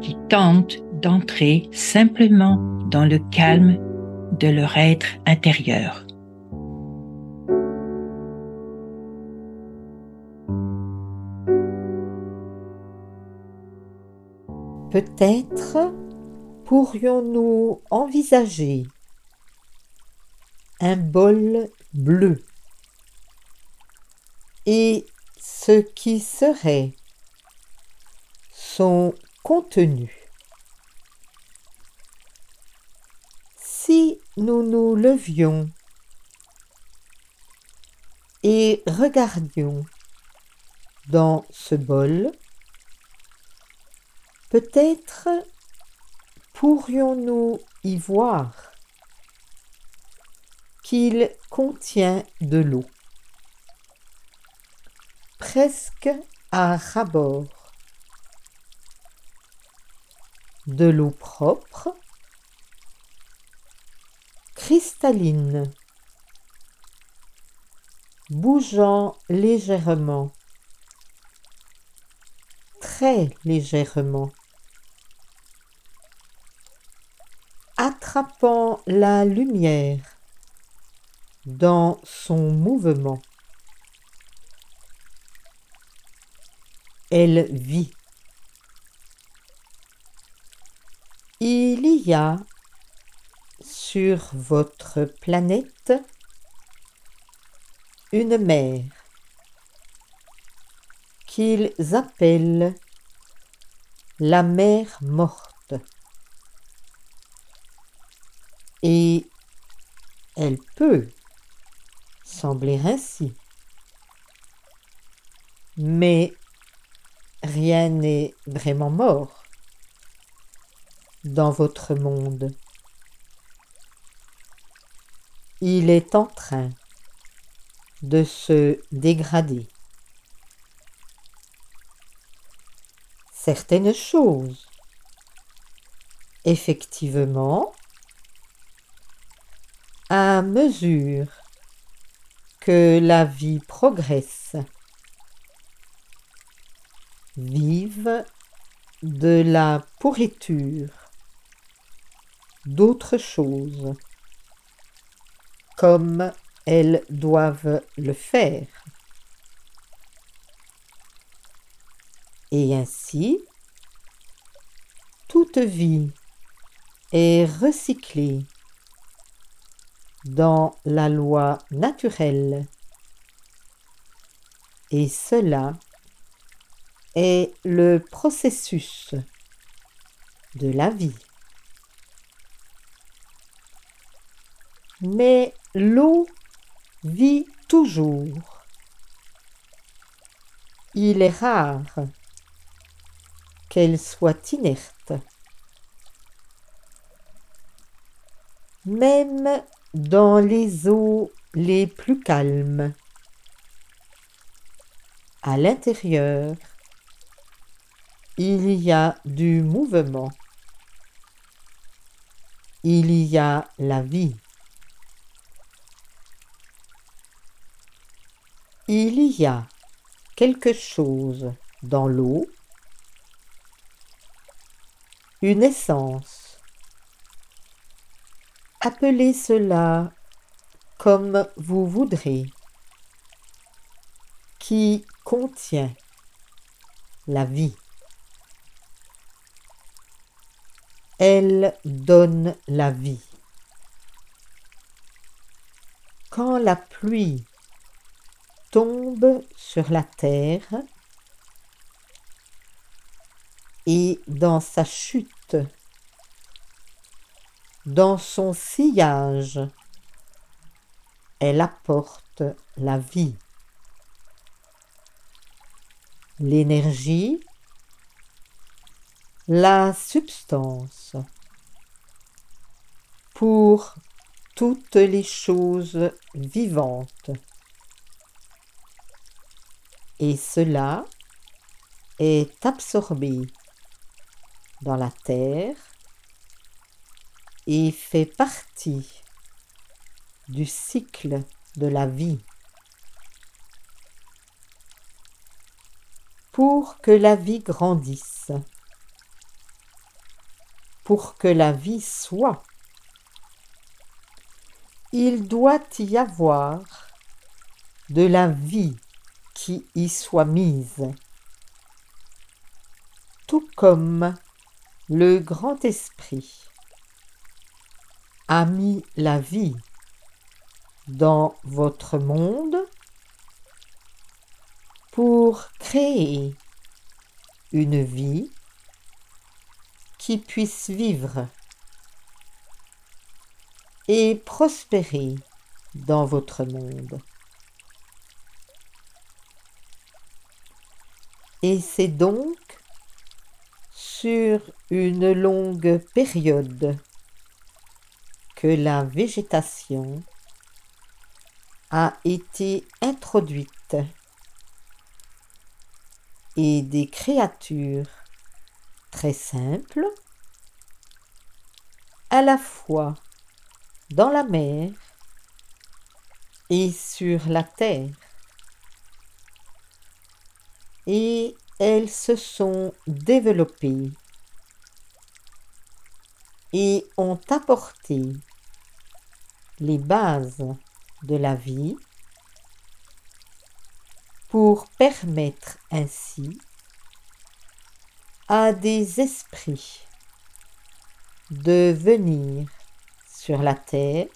qui tentent d'entrer simplement dans le calme de leur être intérieur. Peut-être pourrions-nous envisager un bol bleu et ce qui serait son contenu. Si nous nous levions et regardions dans ce bol, Peut-être pourrions-nous y voir qu'il contient de l'eau, presque à rabord, de l'eau propre, cristalline, bougeant légèrement, très légèrement. attrapant la lumière dans son mouvement. Elle vit. Il y a sur votre planète une mer qu'ils appellent la mer morte. Et elle peut sembler ainsi. Mais rien n'est vraiment mort dans votre monde. Il est en train de se dégrader. Certaines choses, effectivement, à mesure que la vie progresse. Vive de la pourriture, d'autres choses, comme elles doivent le faire. Et ainsi, toute vie est recyclée dans la loi naturelle. Et cela est le processus de la vie. Mais l'eau vit toujours. Il est rare qu'elle soit inerte. Même dans les eaux les plus calmes. À l'intérieur, il y a du mouvement. Il y a la vie. Il y a quelque chose dans l'eau, une essence Appelez cela comme vous voudrez, qui contient la vie. Elle donne la vie. Quand la pluie tombe sur la terre et dans sa chute dans son sillage, elle apporte la vie, l'énergie, la substance pour toutes les choses vivantes. Et cela est absorbé dans la terre. Et fait partie du cycle de la vie. Pour que la vie grandisse, pour que la vie soit, il doit y avoir de la vie y soit mise, tout comme le grand esprit a mis la vie dans votre monde pour créer une vie qui puisse vivre et prospérer dans votre monde. Et c'est donc sur une longue période que la végétation a été introduite et des créatures très simples, à la fois dans la mer et sur la terre. Et elles se sont développées. Et ont apporté les bases de la vie pour permettre ainsi à des esprits de venir sur la terre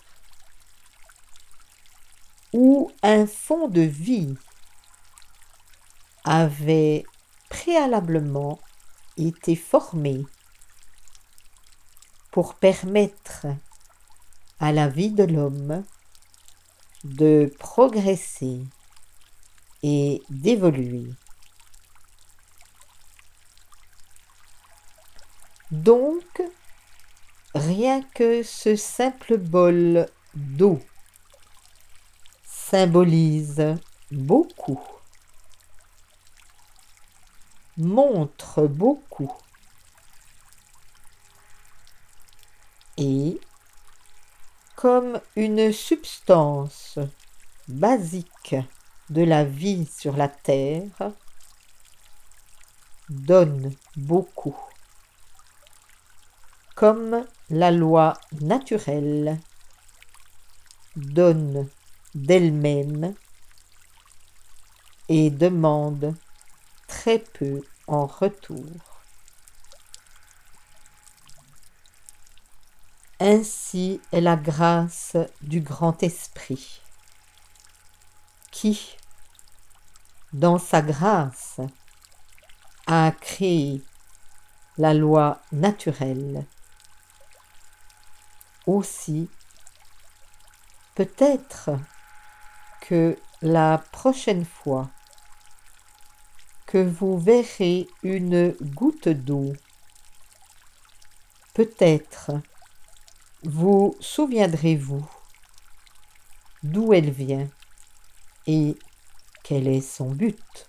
où un fond de vie avait préalablement été formé pour permettre à la vie de l'homme de progresser et d'évoluer. Donc, rien que ce simple bol d'eau symbolise beaucoup, montre beaucoup. Et comme une substance basique de la vie sur la terre, donne beaucoup, comme la loi naturelle donne d'elle-même et demande très peu en retour. Ainsi est la grâce du grand esprit, qui, dans sa grâce, a créé la loi naturelle. Aussi, peut-être que la prochaine fois vous verrez une goutte d'eau, peut-être vous souviendrez-vous d'où elle vient et quel est son but